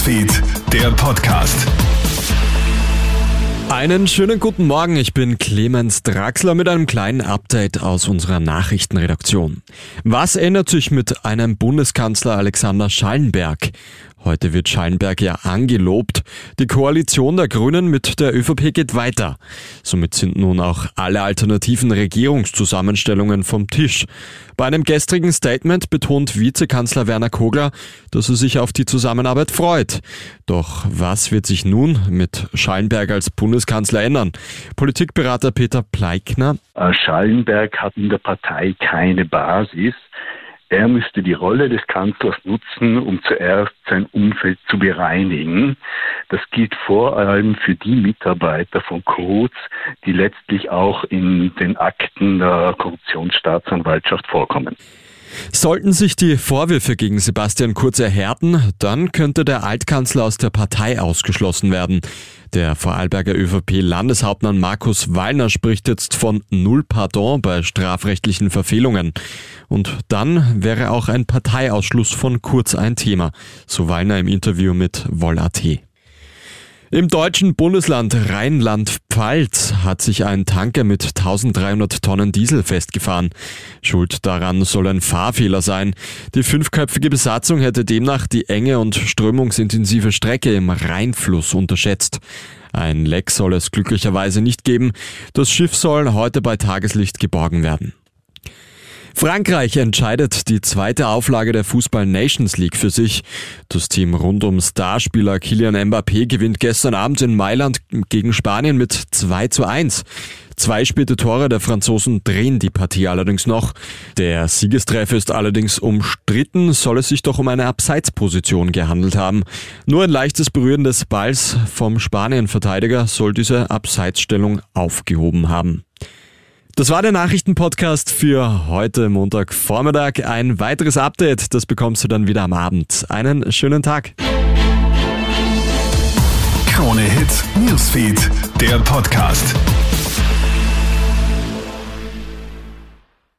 Newsfeed, der Podcast. Einen schönen guten Morgen, ich bin Clemens Draxler mit einem kleinen Update aus unserer Nachrichtenredaktion. Was ändert sich mit einem Bundeskanzler Alexander Schallenberg? Heute wird Schallenberg ja angelobt. Die Koalition der Grünen mit der ÖVP geht weiter. Somit sind nun auch alle alternativen Regierungszusammenstellungen vom Tisch. Bei einem gestrigen Statement betont Vizekanzler Werner Kogler, dass er sich auf die Zusammenarbeit freut. Doch was wird sich nun mit Schallenberg als Bundeskanzler ändern? Politikberater Peter Pleikner. Schallenberg hat in der Partei keine Basis. Er müsste die Rolle des Kanzlers nutzen, um zuerst sein Umfeld zu bereinigen. Das gilt vor allem für die Mitarbeiter von Kurz, die letztlich auch in den Akten der Korruptionsstaatsanwaltschaft vorkommen. Sollten sich die Vorwürfe gegen Sebastian Kurz erhärten, dann könnte der Altkanzler aus der Partei ausgeschlossen werden. Der Vorarlberger ÖVP-Landeshauptmann Markus Wallner spricht jetzt von Null Pardon bei strafrechtlichen Verfehlungen. Und dann wäre auch ein Parteiausschluss von Kurz ein Thema, so Wallner im Interview mit Voll.at. Im deutschen Bundesland Rheinland-Pfalz hat sich ein Tanker mit 1300 Tonnen Diesel festgefahren. Schuld daran soll ein Fahrfehler sein. Die fünfköpfige Besatzung hätte demnach die enge und strömungsintensive Strecke im Rheinfluss unterschätzt. Ein Leck soll es glücklicherweise nicht geben. Das Schiff soll heute bei Tageslicht geborgen werden. Frankreich entscheidet die zweite Auflage der Fußball Nations League für sich. Das Team rund um Starspieler Kylian Mbappé gewinnt gestern Abend in Mailand gegen Spanien mit 2 zu 1. Zwei späte Tore der Franzosen drehen die Partie allerdings noch. Der Siegestreffer ist allerdings umstritten, soll es sich doch um eine Abseitsposition gehandelt haben. Nur ein leichtes Berühren des Balls vom Spanien-Verteidiger soll diese Abseitsstellung aufgehoben haben. Das war der Nachrichtenpodcast für heute Montagvormittag. Ein weiteres Update, das bekommst du dann wieder am Abend. Einen schönen Tag. Krone Hits, Newsfeed, der Podcast.